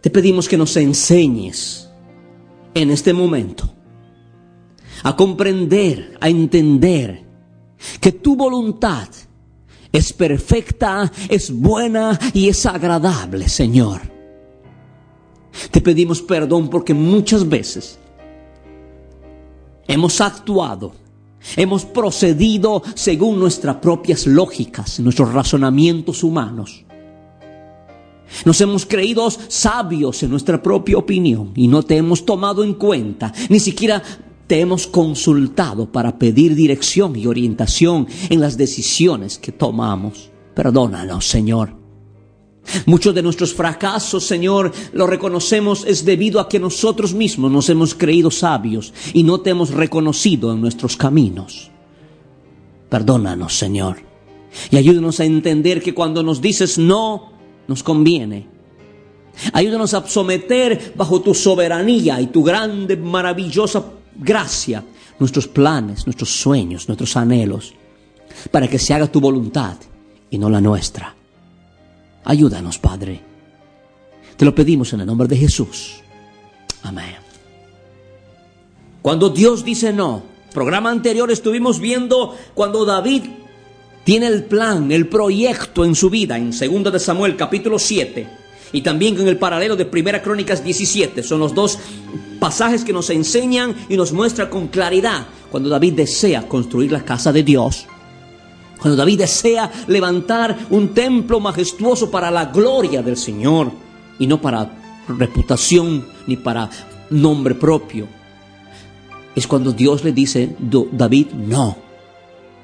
te pedimos que nos enseñes en este momento a comprender, a entender que tu voluntad es perfecta, es buena y es agradable, Señor. Te pedimos perdón porque muchas veces hemos actuado Hemos procedido según nuestras propias lógicas, nuestros razonamientos humanos. Nos hemos creído sabios en nuestra propia opinión y no te hemos tomado en cuenta, ni siquiera te hemos consultado para pedir dirección y orientación en las decisiones que tomamos. Perdónanos, Señor. Muchos de nuestros fracasos, Señor, lo reconocemos es debido a que nosotros mismos nos hemos creído sabios y no te hemos reconocido en nuestros caminos. Perdónanos, Señor, y ayúdanos a entender que cuando nos dices no, nos conviene. Ayúdanos a someter bajo tu soberanía y tu grande, maravillosa gracia nuestros planes, nuestros sueños, nuestros anhelos, para que se haga tu voluntad y no la nuestra. Ayúdanos, Padre. Te lo pedimos en el nombre de Jesús. Amén. Cuando Dios dice no, programa anterior estuvimos viendo cuando David tiene el plan, el proyecto en su vida, en 2 de Samuel capítulo 7, y también en el paralelo de Primera Crónicas 17. Son los dos pasajes que nos enseñan y nos muestran con claridad cuando David desea construir la casa de Dios. Cuando David desea levantar un templo majestuoso para la gloria del Señor y no para reputación ni para nombre propio. Es cuando Dios le dice, David, no.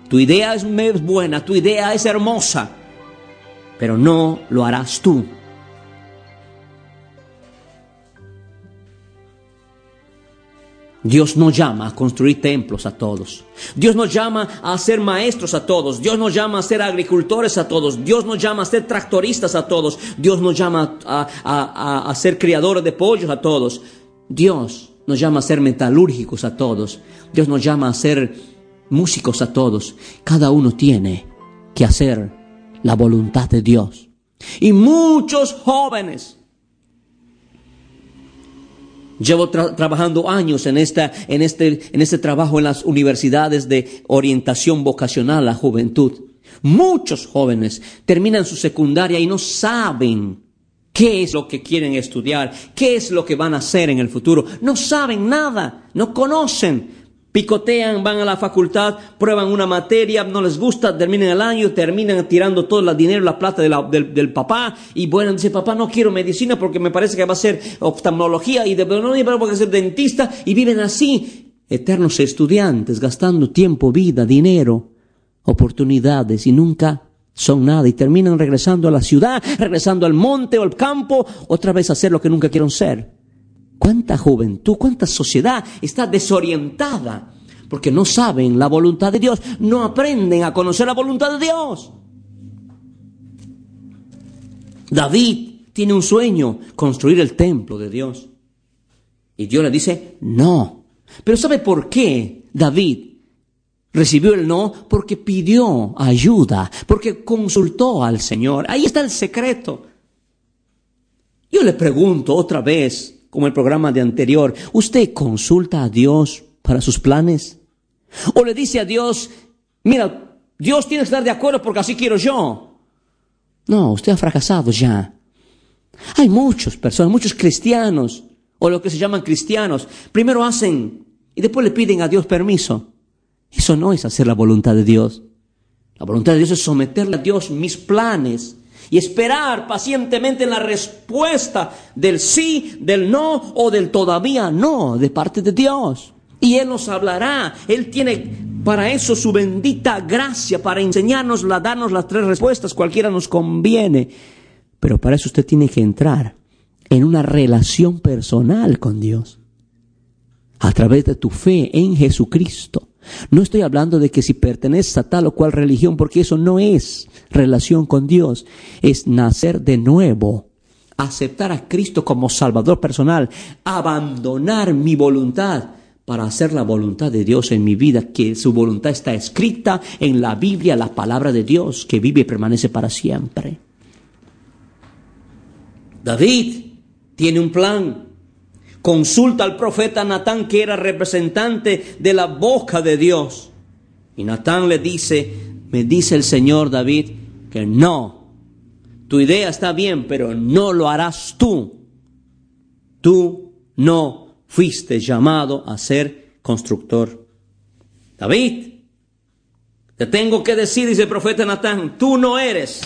Tu idea es buena, tu idea es hermosa, pero no lo harás tú. Dios nos llama a construir templos a todos. Dios nos llama a ser maestros a todos. Dios nos llama a ser agricultores a todos. Dios nos llama a ser tractoristas a todos. Dios nos llama a, ser criadores de pollos a todos. Dios nos llama a ser metalúrgicos a todos. Dios nos llama a ser músicos a todos. Cada uno tiene que hacer la voluntad de Dios. Y muchos jóvenes Llevo trabajando años en, esta, en, este, en este trabajo en las universidades de orientación vocacional a la juventud. Muchos jóvenes terminan su secundaria y no saben qué es lo que quieren estudiar, qué es lo que van a hacer en el futuro. No saben nada, no conocen picotean, van a la facultad, prueban una materia, no les gusta, terminan el año, terminan tirando todo el dinero, la plata del, papá, y bueno, dice, papá, no quiero medicina porque me parece que va a ser oftalmología y de no porque ser dentista, y viven así, eternos estudiantes, gastando tiempo, vida, dinero, oportunidades, y nunca son nada, y terminan regresando a la ciudad, regresando al monte o al campo, otra vez a hacer lo que nunca quieren ser. ¿Cuánta juventud, cuánta sociedad está desorientada? Porque no saben la voluntad de Dios, no aprenden a conocer la voluntad de Dios. David tiene un sueño, construir el templo de Dios. Y Dios le dice, no. Pero ¿sabe por qué David recibió el no? Porque pidió ayuda, porque consultó al Señor. Ahí está el secreto. Yo le pregunto otra vez, como el programa de anterior, ¿usted consulta a Dios para sus planes? ¿O le dice a Dios, mira, Dios tiene que estar de acuerdo porque así quiero yo? No, usted ha fracasado ya. Hay muchas personas, muchos cristianos, o lo que se llaman cristianos, primero hacen y después le piden a Dios permiso. Eso no es hacer la voluntad de Dios. La voluntad de Dios es someterle a Dios mis planes y esperar pacientemente en la respuesta del sí, del no o del todavía no de parte de Dios. Y Él nos hablará. Él tiene para eso su bendita gracia, para enseñarnos, darnos las tres respuestas, cualquiera nos conviene. Pero para eso usted tiene que entrar en una relación personal con Dios, a través de tu fe en Jesucristo. No estoy hablando de que si perteneces a tal o cual religión, porque eso no es relación con Dios, es nacer de nuevo, aceptar a Cristo como Salvador personal, abandonar mi voluntad para hacer la voluntad de Dios en mi vida, que su voluntad está escrita en la Biblia, la palabra de Dios, que vive y permanece para siempre. David tiene un plan. Consulta al profeta Natán, que era representante de la boca de Dios. Y Natán le dice, me dice el Señor David, que no, tu idea está bien, pero no lo harás tú. Tú no fuiste llamado a ser constructor. David, te tengo que decir, dice el profeta Natán, tú no eres.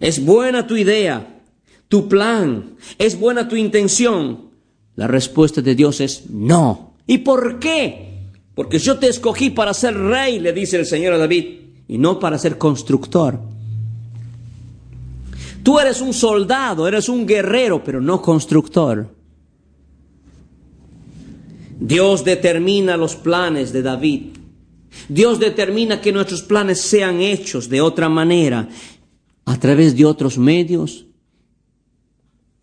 Es buena tu idea, tu plan, es buena tu intención? La respuesta de Dios es no. ¿Y por qué? Porque yo te escogí para ser rey, le dice el Señor a David, y no para ser constructor. Tú eres un soldado, eres un guerrero, pero no constructor. Dios determina los planes de David. Dios determina que nuestros planes sean hechos de otra manera, a través de otros medios,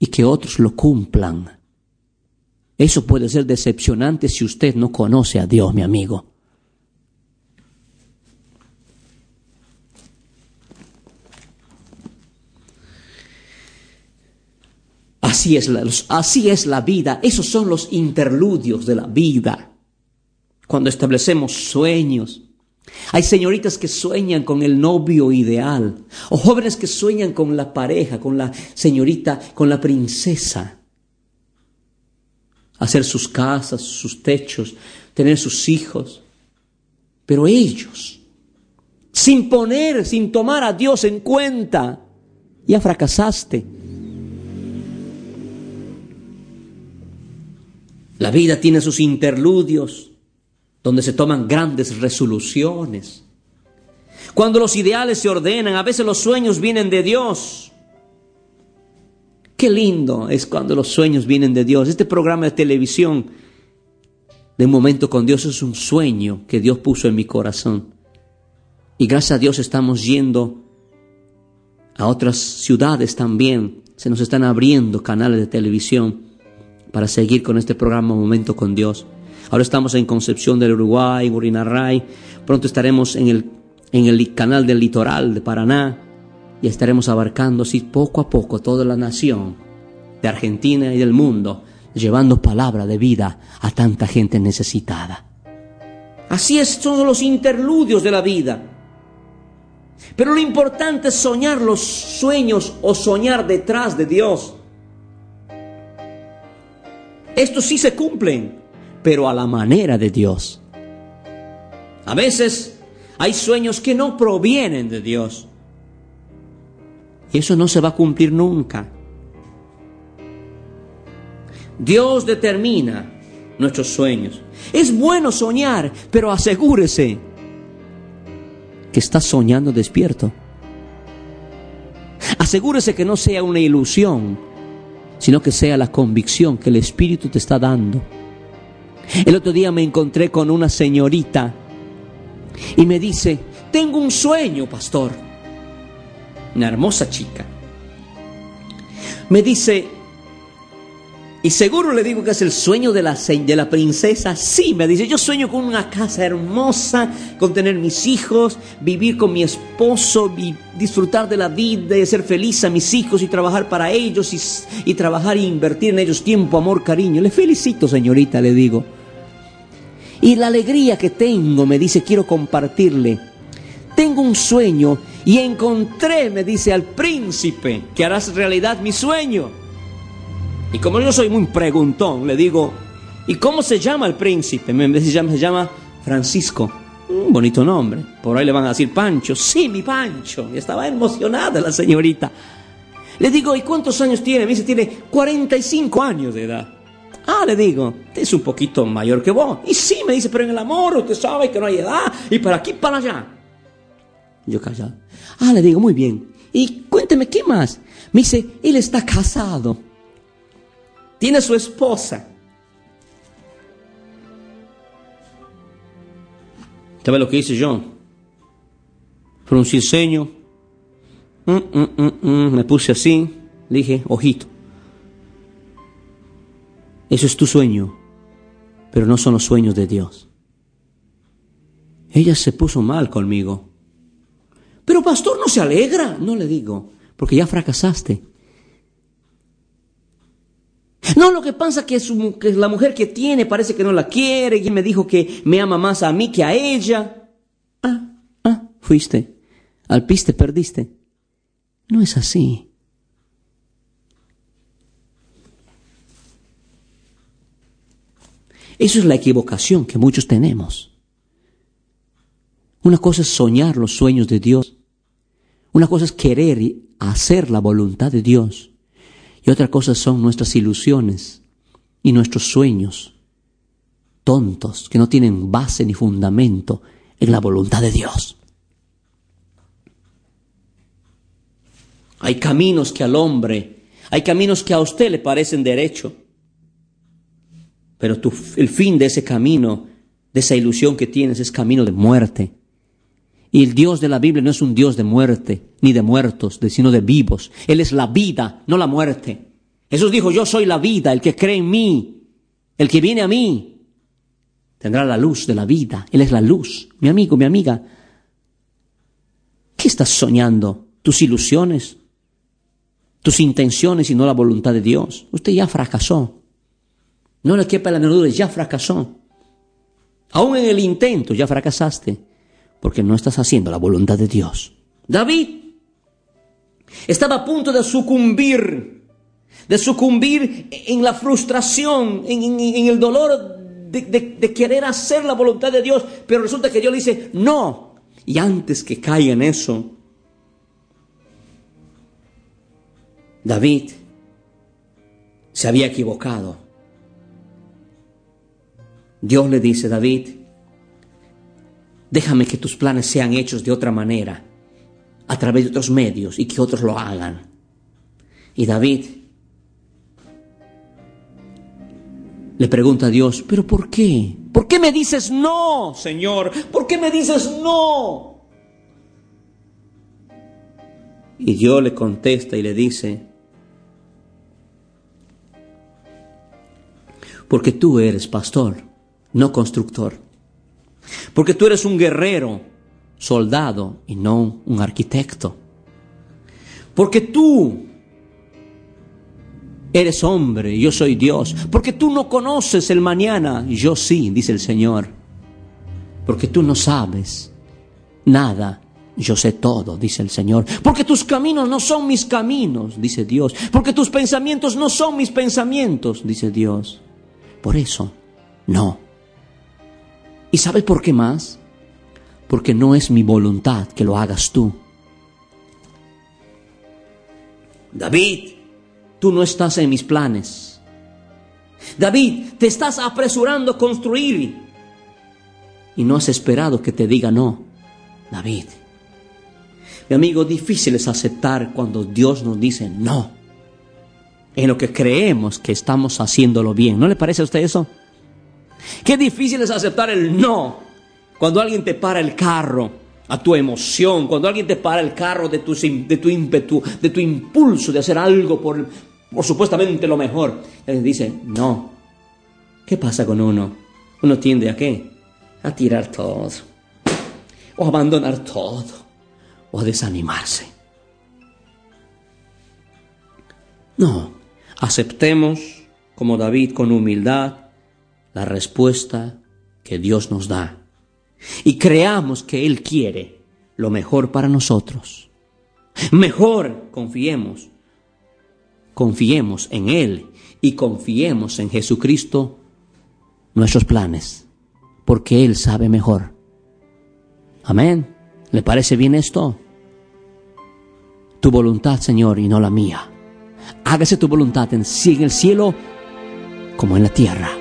y que otros lo cumplan. Eso puede ser decepcionante si usted no conoce a Dios, mi amigo. Así es, la, así es la vida, esos son los interludios de la vida. Cuando establecemos sueños, hay señoritas que sueñan con el novio ideal, o jóvenes que sueñan con la pareja, con la señorita, con la princesa. Hacer sus casas, sus techos, tener sus hijos. Pero ellos, sin poner, sin tomar a Dios en cuenta, ya fracasaste. La vida tiene sus interludios donde se toman grandes resoluciones. Cuando los ideales se ordenan, a veces los sueños vienen de Dios. Qué lindo es cuando los sueños vienen de Dios. Este programa de televisión de momento con Dios es un sueño que Dios puso en mi corazón. Y gracias a Dios estamos yendo a otras ciudades también. Se nos están abriendo canales de televisión para seguir con este programa Momento con Dios. Ahora estamos en Concepción del Uruguay, en Urinarray. Pronto estaremos en el, en el canal del litoral de Paraná y estaremos abarcando así poco a poco toda la nación de Argentina y del mundo, llevando palabra de vida a tanta gente necesitada. Así es, son los interludios de la vida. Pero lo importante es soñar los sueños o soñar detrás de Dios. Estos sí se cumplen pero a la manera de Dios. A veces hay sueños que no provienen de Dios. Y eso no se va a cumplir nunca. Dios determina nuestros sueños. Es bueno soñar, pero asegúrese que está soñando despierto. Asegúrese que no sea una ilusión, sino que sea la convicción que el Espíritu te está dando. El otro día me encontré con una señorita y me dice, tengo un sueño, pastor. Una hermosa chica. Me dice, y seguro le digo que es el sueño de la, de la princesa. Sí, me dice, yo sueño con una casa hermosa, con tener mis hijos, vivir con mi esposo, disfrutar de la vida y ser feliz a mis hijos y trabajar para ellos y, y trabajar e invertir en ellos tiempo, amor, cariño. Le felicito, señorita, le digo. Y la alegría que tengo, me dice, quiero compartirle. Tengo un sueño y encontré, me dice, al príncipe que harás realidad mi sueño. Y como yo soy muy preguntón, le digo, ¿y cómo se llama el príncipe? Me dice, se llama Francisco. Un bonito nombre. Por ahí le van a decir Pancho. Sí, mi Pancho. Y estaba emocionada la señorita. Le digo, ¿y cuántos años tiene? Me dice, tiene 45 años de edad. Ah, le digo, es un poquito mayor que vos. Y sí, me dice, pero en el amor usted sabe que no hay edad. Y para aquí, para allá. Yo callado. Ah, le digo, muy bien. Y cuénteme, ¿qué más? Me dice, él está casado, tiene su esposa. ¿Sabe lo que hice yo? Fruncí el ceño, mm, mm, mm, me puse así, dije, ojito, eso es tu sueño, pero no son los sueños de Dios. Ella se puso mal conmigo. Pero pastor, ¿no se alegra? No le digo, porque ya fracasaste. No, lo que pasa que, es que la mujer que tiene parece que no la quiere y me dijo que me ama más a mí que a ella. Ah, ah, fuiste. Al piste perdiste. No es así. Eso es la equivocación que muchos tenemos. Una cosa es soñar los sueños de Dios. Una cosa es querer hacer la voluntad de Dios. Y otra cosa son nuestras ilusiones y nuestros sueños tontos que no tienen base ni fundamento en la voluntad de Dios. Hay caminos que al hombre, hay caminos que a usted le parecen derecho, pero el fin de ese camino, de esa ilusión que tienes, es camino de muerte. Y el Dios de la Biblia no es un Dios de muerte, ni de muertos, sino de vivos. Él es la vida, no la muerte. Jesús dijo, yo soy la vida, el que cree en mí, el que viene a mí, tendrá la luz de la vida. Él es la luz. Mi amigo, mi amiga, ¿qué estás soñando? ¿Tus ilusiones? ¿Tus intenciones y no la voluntad de Dios? Usted ya fracasó. No le quepa la menor ya fracasó. Aún en el intento ya fracasaste porque no estás haciendo la voluntad de Dios. David estaba a punto de sucumbir, de sucumbir en la frustración, en, el dolor de, de, querer hacer la voluntad de Dios, pero resulta que Dios le dice, no. Y antes que caiga en eso, David se había equivocado. Dios le dice, David, Déjame que tus planes sean hechos de otra manera, a través de otros medios y que otros lo hagan. Y David le pregunta a Dios, pero ¿por qué? ¿Por qué me dices no, Señor? ¿Por qué me dices no? Y Dios le contesta y le dice, porque tú eres pastor, no constructor. Porque tú eres un guerrero, soldado y no un arquitecto. Porque tú eres hombre, yo soy Dios. Porque tú no conoces el mañana, yo sí, dice el Señor. Porque tú no sabes nada, yo sé todo, dice el Señor. Porque tus caminos no son mis caminos, dice Dios. Porque tus pensamientos no son mis pensamientos, dice Dios. Por eso, no ¿Y sabes por qué más? Porque no es mi voluntad que lo hagas tú. David, tú no estás en mis planes. David, te estás apresurando a construir y no has esperado que te diga no. David, mi amigo, difícil es aceptar cuando Dios nos dice no en lo que creemos que estamos haciéndolo bien. ¿No le parece a usted eso? Qué difícil es aceptar el no. Cuando alguien te para el carro a tu emoción, cuando alguien te para el carro de tu, de tu de tu impulso de hacer algo por, por supuestamente lo mejor, él dice, no. ¿Qué pasa con uno? Uno tiende a qué? A tirar todo. O a abandonar todo. O a desanimarse. No. Aceptemos, como David, con humildad, la respuesta que Dios nos da y creamos que Él quiere lo mejor para nosotros. Mejor confiemos, confiemos en Él y confiemos en Jesucristo nuestros planes, porque Él sabe mejor. Amén. ¿Le parece bien esto? Tu voluntad, Señor, y no la mía. Hágase tu voluntad en, en el cielo como en la tierra.